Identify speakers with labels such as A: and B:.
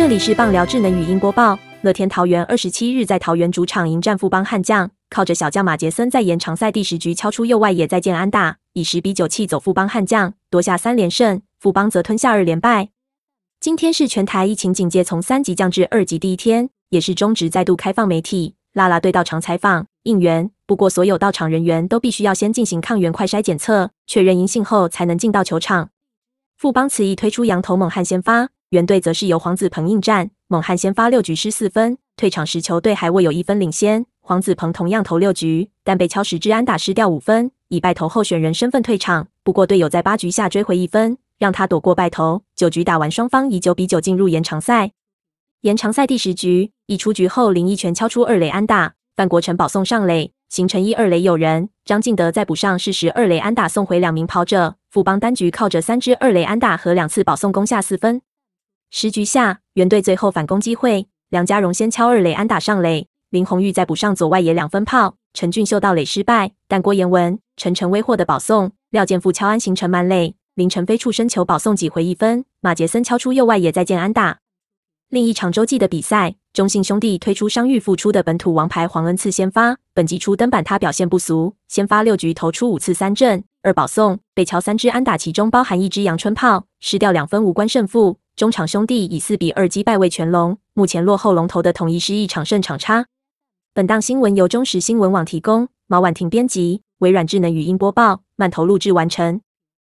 A: 这里是棒聊智能语音播报。乐天桃园二十七日在桃园主场迎战富邦悍将，靠着小将马杰森在延长赛第十局敲出右外野再见安打，以十比九气走富邦悍将，夺下三连胜。富邦则吞下二连败。今天是全台疫情警戒从三级降至二级第一天，也是中职再度开放媒体、拉拉队到场采访应援。不过，所有到场人员都必须要先进行抗原快筛检测，确认阴性后才能进到球场。富邦此役推出羊头猛汉先发。原队则是由黄子鹏应战，猛汉先发六局失四分，退场时球队还未有一分领先。黄子鹏同样投六局，但被敲十支安打失掉五分，以败投候选人身份退场。不过队友在八局下追回一分，让他躲过败投。九局打完，双方以九比九进入延长赛。延长赛第十局，一出局后林一拳敲出二垒安打，范国成保送上垒，形成一二垒有人。张敬德再补上是十二垒安打送回两名跑者。富邦单局靠着三支二垒安打和两次保送攻下四分。十局下，原队最后反攻机会，梁家荣先敲二垒安打上垒，林红玉再补上左外野两分炮，陈俊秀到垒失败，但郭彦文、陈晨威获得保送，廖健富敲安形成满垒，林晨飞触身球保送几回一分，马杰森敲出右外野再见安打。另一场洲际的比赛，中信兄弟推出伤愈复出的本土王牌黄恩赐先发，本季初登板他表现不俗，先发六局投出五次三振二保送，被敲三支安打，其中包含一支阳春炮，失掉两分无关胜负。中场兄弟以四比二击败魏全龙，目前落后龙头的统一失一场胜场差。本档新闻由中时新闻网提供，毛婉婷编辑，微软智能语音播报，慢投录制完成。